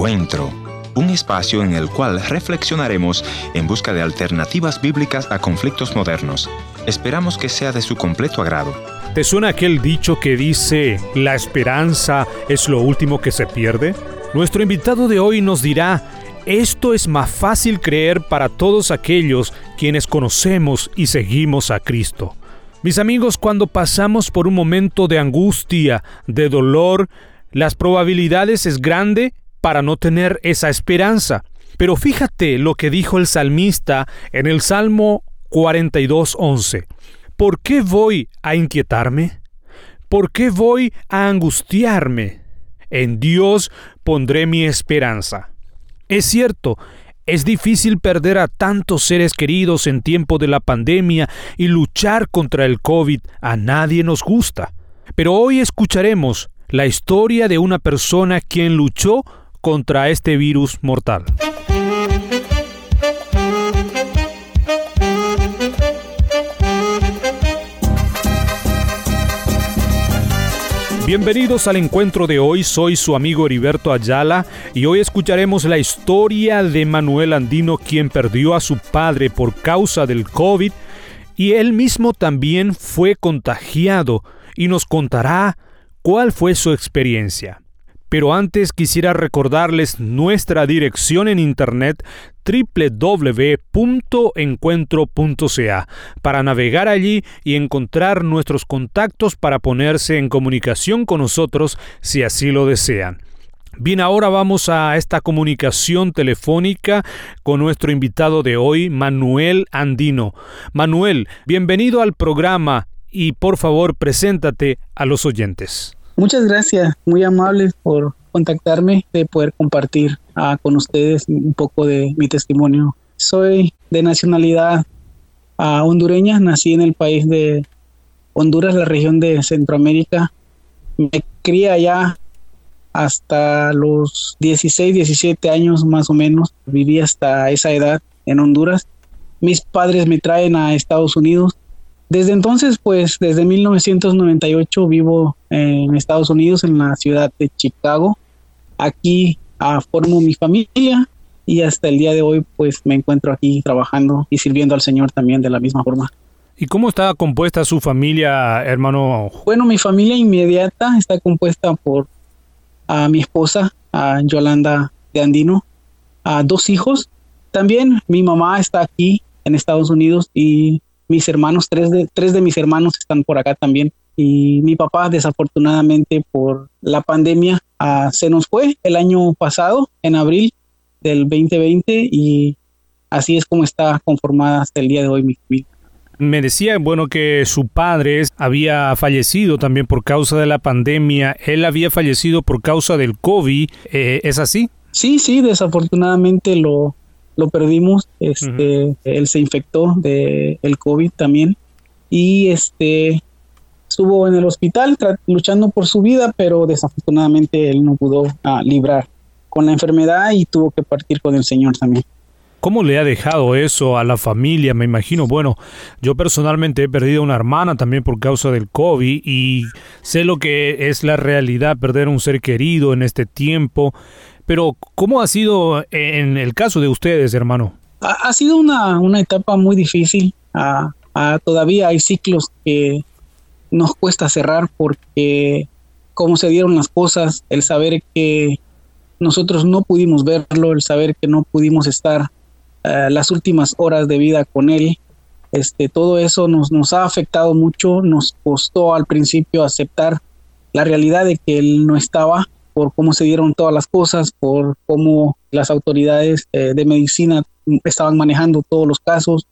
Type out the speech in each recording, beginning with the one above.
Un espacio en el cual reflexionaremos en busca de alternativas bíblicas a conflictos modernos. Esperamos que sea de su completo agrado. ¿Te suena aquel dicho que dice, la esperanza es lo último que se pierde? Nuestro invitado de hoy nos dirá, esto es más fácil creer para todos aquellos quienes conocemos y seguimos a Cristo. Mis amigos, cuando pasamos por un momento de angustia, de dolor, las probabilidades es grande para no tener esa esperanza. Pero fíjate lo que dijo el salmista en el Salmo 42.11. ¿Por qué voy a inquietarme? ¿Por qué voy a angustiarme? En Dios pondré mi esperanza. Es cierto, es difícil perder a tantos seres queridos en tiempo de la pandemia y luchar contra el COVID a nadie nos gusta. Pero hoy escucharemos la historia de una persona quien luchó contra este virus mortal. Bienvenidos al encuentro de hoy, soy su amigo Heriberto Ayala y hoy escucharemos la historia de Manuel Andino quien perdió a su padre por causa del COVID y él mismo también fue contagiado y nos contará cuál fue su experiencia. Pero antes quisiera recordarles nuestra dirección en internet www.encuentro.ca para navegar allí y encontrar nuestros contactos para ponerse en comunicación con nosotros si así lo desean. Bien, ahora vamos a esta comunicación telefónica con nuestro invitado de hoy, Manuel Andino. Manuel, bienvenido al programa y por favor preséntate a los oyentes. Muchas gracias, muy amables por contactarme, de poder compartir ah, con ustedes un poco de mi testimonio. Soy de nacionalidad ah, hondureña, nací en el país de Honduras, la región de Centroamérica. Me crié allá hasta los 16, 17 años más o menos. Viví hasta esa edad en Honduras. Mis padres me traen a Estados Unidos desde entonces, pues desde 1998 vivo en Estados Unidos, en la ciudad de Chicago. Aquí ah, formo mi familia y hasta el día de hoy pues me encuentro aquí trabajando y sirviendo al Señor también de la misma forma. ¿Y cómo está compuesta su familia, hermano? Bueno, mi familia inmediata está compuesta por a mi esposa, a Yolanda de Andino, a dos hijos. También mi mamá está aquí en Estados Unidos y mis hermanos, tres de, tres de mis hermanos están por acá también. Y mi papá, desafortunadamente, por la pandemia, ah, se nos fue el año pasado, en abril del 2020, y así es como está conformada hasta el día de hoy mi familia. Me decía, bueno, que su padre había fallecido también por causa de la pandemia. Él había fallecido por causa del COVID. Eh, ¿Es así? Sí, sí, desafortunadamente lo, lo perdimos, este, él se infectó de el COVID también y este estuvo en el hospital luchando por su vida, pero desafortunadamente él no pudo ah, librar con la enfermedad y tuvo que partir con el Señor también. ¿Cómo le ha dejado eso a la familia? Me imagino, bueno, yo personalmente he perdido una hermana también por causa del COVID y sé lo que es la realidad perder un ser querido en este tiempo. Pero, ¿cómo ha sido en el caso de ustedes, hermano? Ha, sido una, una, etapa muy difícil. Ah, ah, todavía hay ciclos que nos cuesta cerrar porque cómo se dieron las cosas, el saber que nosotros no pudimos verlo, el saber que no pudimos estar eh, las últimas horas de vida con él, este, todo eso nos, nos ha afectado mucho, nos costó al principio aceptar la realidad de que él no estaba, por cómo se dieron todas las cosas, por cómo las autoridades eh, de medicina estaban manejando todos los casos.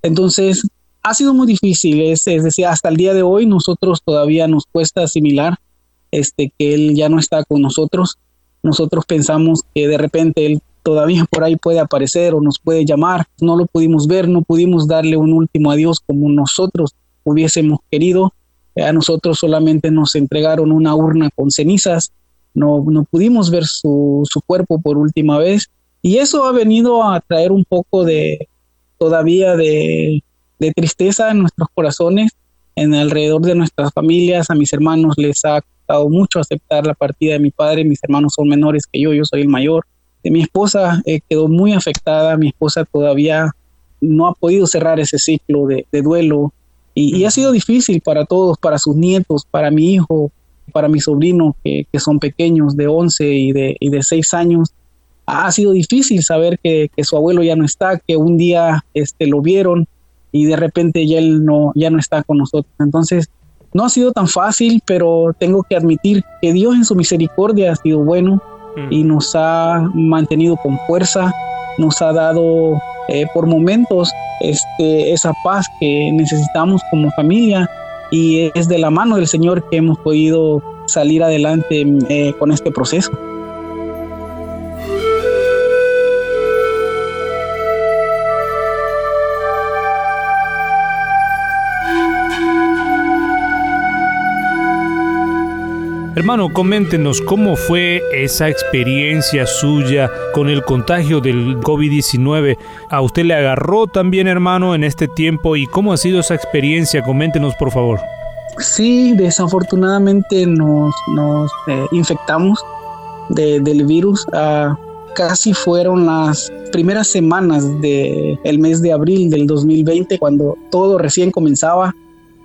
Entonces, ha sido muy difícil, es, decir, hasta el día de hoy nosotros todavía nos cuesta asimilar este, que él ya no está con nosotros. Nosotros pensamos que de repente él todavía por ahí puede aparecer o nos puede llamar. No lo pudimos ver, no pudimos darle un último adiós como nosotros hubiésemos querido. A nosotros solamente nos entregaron una urna con cenizas no, no pudimos ver su, su cuerpo por última vez. Y eso ha venido a traer un poco de todavía de, de tristeza en nuestros corazones en alrededor de nuestras familias, a mis hermanos les ha costado mucho aceptar la partida de mi padre, mis hermanos son menores que yo, yo soy el mayor. Mi esposa eh, quedó muy afectada, mi esposa todavía no ha podido cerrar ese ciclo de, duelo. Y, ha sido difícil para todos, para sus nietos, para mi hijo, para mis sobrinos que, son pequeños de 11 y de, y de 6 años. Ha sido difícil saber que, su abuelo ya no está, que un día este, lo vieron y de repente ya él no, ya no está con nosotros. Entonces, no ha sido tan fácil, pero tengo que admitir que Dios en su misericordia ha sido bueno y nos ha mantenido con fuerza, nos ha dado eh, por momentos este, esa paz que necesitamos como familia y es de la mano del Señor que hemos podido salir adelante eh, con este proceso. Hermano, coméntenos cómo fue esa experiencia suya con el contagio del COVID-19. ¿A usted le agarró también, hermano, en este tiempo? ¿Y cómo ha sido esa experiencia? Coméntenos, por favor. Sí, desafortunadamente nos, eh, infectamos del virus. Ah, casi fueron las primeras semanas del mes de abril del 2020, cuando todo recién comenzaba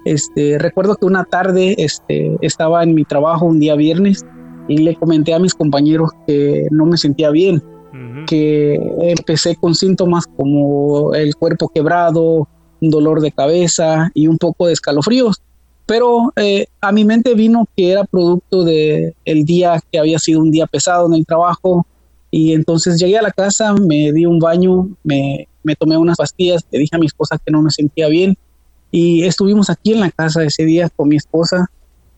este, recuerdo que una tarde este, estaba en mi trabajo un día viernes y le comenté a mis compañeros que no me sentía bien, que empecé con síntomas como el cuerpo quebrado, un dolor de cabeza y un poco de escalofríos. Pero eh, a mi mente vino que era producto de el día que había sido un día pesado en el trabajo y entonces llegué a la casa, me di un baño, me, me tomé unas pastillas, le dije a mi esposa que no me sentía bien y estuvimos aquí en la casa ese día con mi esposa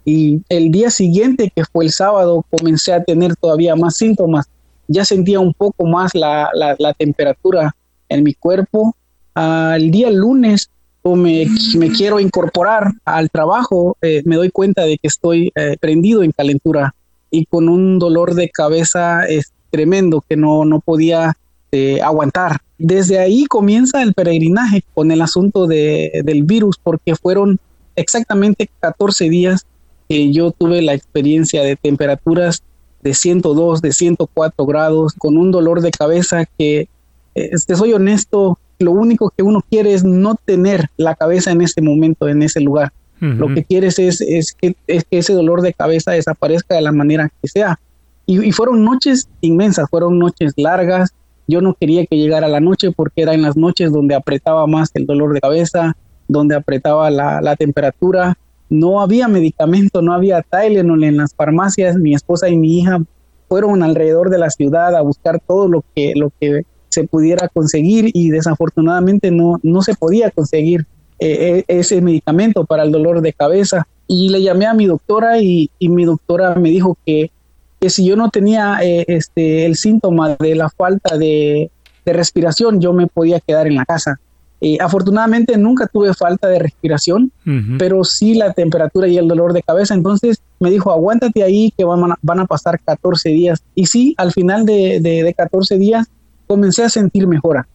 y el día siguiente, que fue el sábado, comencé a tener todavía más síntomas. Ya sentía un poco más la, la, temperatura en mi cuerpo. Al día lunes me, me quiero incorporar al trabajo, eh, me doy cuenta de que estoy eh, prendido en calentura y con un dolor de cabeza es tremendo que no, no podía eh, aguantar. Desde ahí comienza el peregrinaje con el asunto de, del virus, porque fueron exactamente 14 días que yo tuve la experiencia de temperaturas de 102, de 104 grados, con un dolor de cabeza que, este, soy honesto, lo único que uno quiere es no tener la cabeza en ese momento, en ese lugar. Lo que quieres es, es, que, es que ese dolor de cabeza desaparezca de la manera que sea. Y, y fueron noches inmensas, fueron noches largas, yo no quería que llegara la noche porque era en las noches donde apretaba más el dolor de cabeza, donde apretaba la, temperatura. No había medicamento, no había Tylenol en las farmacias. Mi esposa y mi hija fueron alrededor de la ciudad a buscar todo lo que, lo que se pudiera conseguir y desafortunadamente no, no se podía conseguir eh, e, ese medicamento para el dolor de cabeza. Y le llamé a mi doctora y, y mi doctora me dijo que que si yo no tenía eh, este, el síntoma de la falta de, respiración, yo me podía quedar en la casa. Eh, afortunadamente nunca tuve falta de respiración, pero sí la temperatura y el dolor de cabeza. Entonces me dijo, aguántate ahí que van a, van a pasar 14 días. Y sí, al final de, de, 14 días comencé a sentir mejora.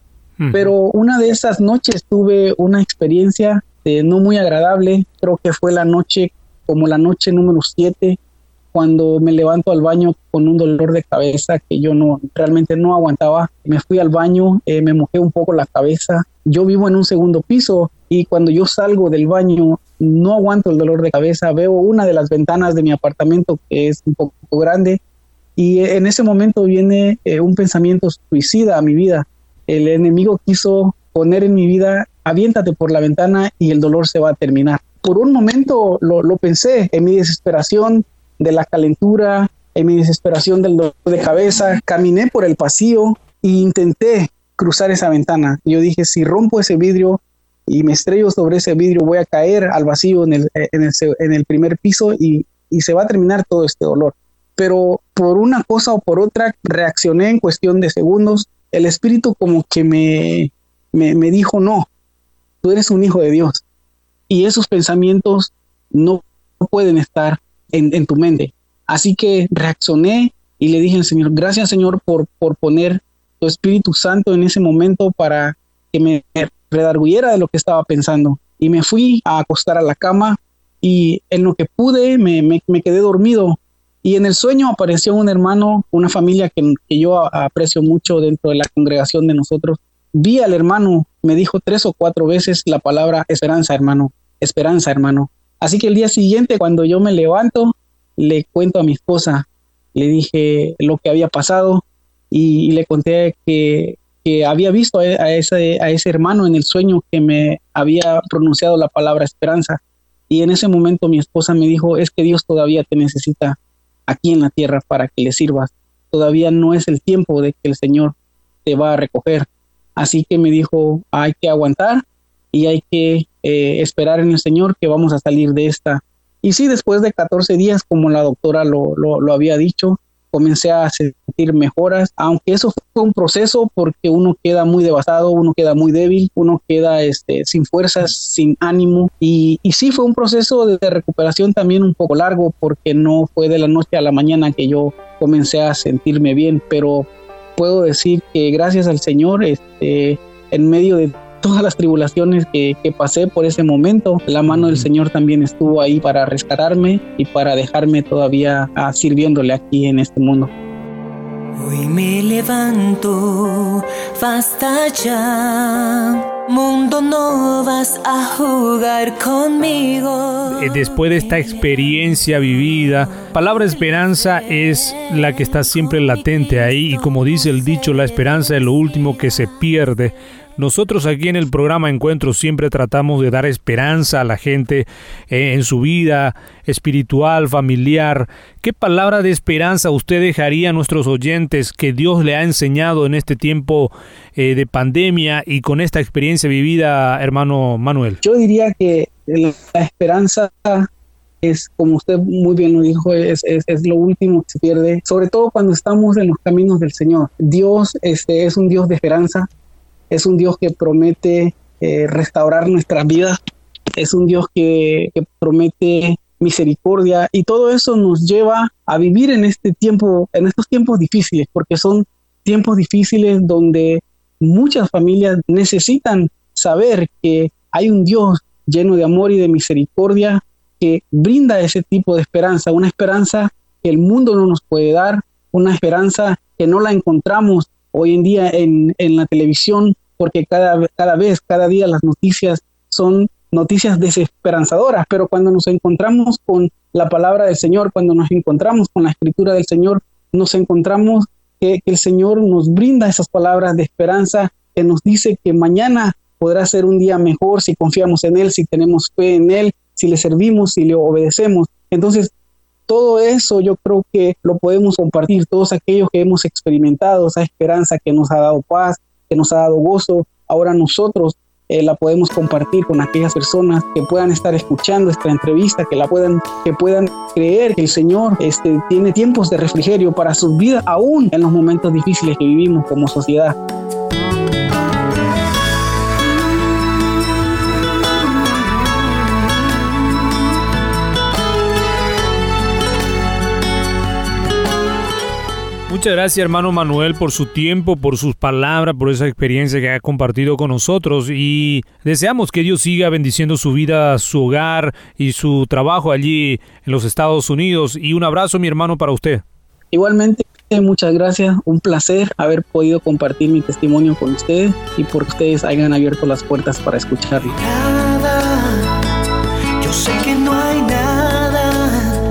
Pero una de esas noches tuve una experiencia eh, no muy agradable. Creo que fue la noche, como la noche número 7 cuando me levanto al baño con un dolor de cabeza que yo no realmente no aguantaba. Me fui al baño, eh, me mojé un poco la cabeza. Yo vivo en un segundo piso y cuando yo salgo del baño no aguanto el dolor de cabeza. Veo una de las ventanas de mi apartamento que es un poco grande y en ese momento viene eh, un pensamiento suicida a mi vida. El enemigo quiso poner en mi vida, aviéntate por la ventana y el dolor se va a terminar. Por un momento lo, lo pensé en mi desesperación, de la calentura, en mi desesperación del dolor de cabeza, caminé por el pasillo e intenté cruzar esa ventana. Yo dije, si rompo ese vidrio y me estrello sobre ese vidrio, voy a caer al vacío en el, el, primer piso y, se va a terminar todo este dolor. Pero por una cosa o por otra, reaccioné en cuestión de segundos. El espíritu como que me, me dijo, no, tú eres un hijo de Dios. Y esos pensamientos no pueden estar en, tu mente. Así que reaccioné y le dije al Señor, gracias Señor por, por poner tu Espíritu Santo en ese momento para que me redarguyera de lo que estaba pensando. y me fui a acostar a la cama y en lo que pude me, me, quedé dormido. Y en el sueño apareció un hermano, una familia que, que yo aprecio mucho dentro de la congregación de nosotros. Vi al hermano, me dijo tres o cuatro veces la palabra esperanza, hermano, esperanza, hermano. Así que el día siguiente, cuando yo me levanto, le cuento a mi esposa, le dije lo que había pasado y, le conté que, había visto a, ese, hermano en el sueño que me había pronunciado la palabra esperanza. Y en ese momento mi esposa me dijo, es que Dios todavía te necesita aquí en la tierra para que le sirvas. Todavía no es el tiempo de que el Señor te va a recoger. Así que me dijo, hay que aguantar y hay que eh, esperar en el Señor que vamos a salir de esta. Y sí, después de 14 días, como la doctora lo, lo, había dicho, comencé a sentir mejoras, aunque eso fue un proceso porque uno queda muy devastado, uno queda muy débil, uno queda este, sin fuerzas, sin ánimo. Y, y sí fue un proceso de recuperación también un poco largo porque no fue de la noche a la mañana que yo comencé a sentirme bien, pero puedo decir que gracias al Señor, este, en medio de todas las tribulaciones que, pasé por ese momento, la mano del Señor también estuvo ahí para rescatarme y para dejarme todavía ah, sirviéndole aquí en este mundo. Hoy me levanto, basta ya. Mundo, no vas a jugar conmigo. Eh, después de esta experiencia vivida, palabra esperanza es la que está siempre latente ahí y como dice el dicho, la esperanza es lo último que se pierde. Nosotros aquí en el programa Encuentro siempre tratamos de dar esperanza a la gente eh, en su vida espiritual, familiar. ¿Qué palabra de esperanza usted dejaría a nuestros oyentes que Dios le ha enseñado en este tiempo eh, de pandemia y con esta experiencia vivida, hermano Manuel? Yo diría que la esperanza es, como usted muy bien lo dijo, es, es, lo último que se pierde, sobre todo cuando estamos en los caminos del Señor. Dios este, es un Dios de esperanza, es un Dios que promete eh, restaurar nuestras vidas, es un Dios que, promete misericordia y todo eso nos lleva a vivir en este tiempo, en estos tiempos difíciles, porque son tiempos difíciles donde muchas familias necesitan saber que hay un Dios lleno de amor y de misericordia que brinda ese tipo de esperanza, una esperanza que el mundo no nos puede dar, una esperanza que no la encontramos hoy en día en, en la televisión, porque cada, cada vez, cada día las noticias son noticias desesperanzadoras, pero cuando nos encontramos con la palabra del Señor, cuando nos encontramos con la escritura del Señor, nos encontramos que, el Señor nos brinda esas palabras de esperanza, que nos dice que mañana podrá ser un día mejor si confiamos en Él, si tenemos fe en Él, si le servimos, si le obedecemos. Entonces, todo eso yo creo que lo podemos compartir, todos aquellos que hemos experimentado esa esperanza que nos ha dado paz, nos ha dado gozo, ahora nosotros eh, la podemos compartir con aquellas personas que puedan estar escuchando esta entrevista, que la puedan, que puedan creer que el Señor este, tiene tiempos de refrigerio para sus vidas, aún en los momentos difíciles que vivimos como sociedad. Muchas gracias hermano Manuel por su tiempo, por sus palabras, por esa experiencia que ha compartido con nosotros y deseamos que Dios siga bendiciendo su vida, su hogar y su trabajo allí en los Estados Unidos. Y un abrazo mi hermano para usted. Igualmente, muchas gracias, un placer haber podido compartir mi testimonio con ustedes y por ustedes hayan abierto las puertas para escucharlo. yo sé que no hay nada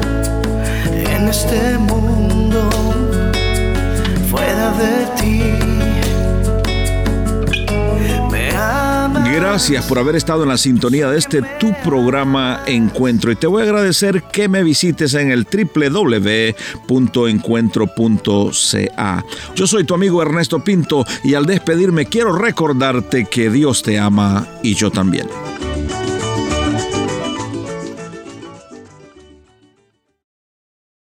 en este mundo Gracias por haber estado en la sintonía de este tu programa Encuentro y te voy a agradecer que me visites en el www.encuentro.ca. Yo soy tu amigo Ernesto Pinto y al despedirme quiero recordarte que Dios te ama y yo también.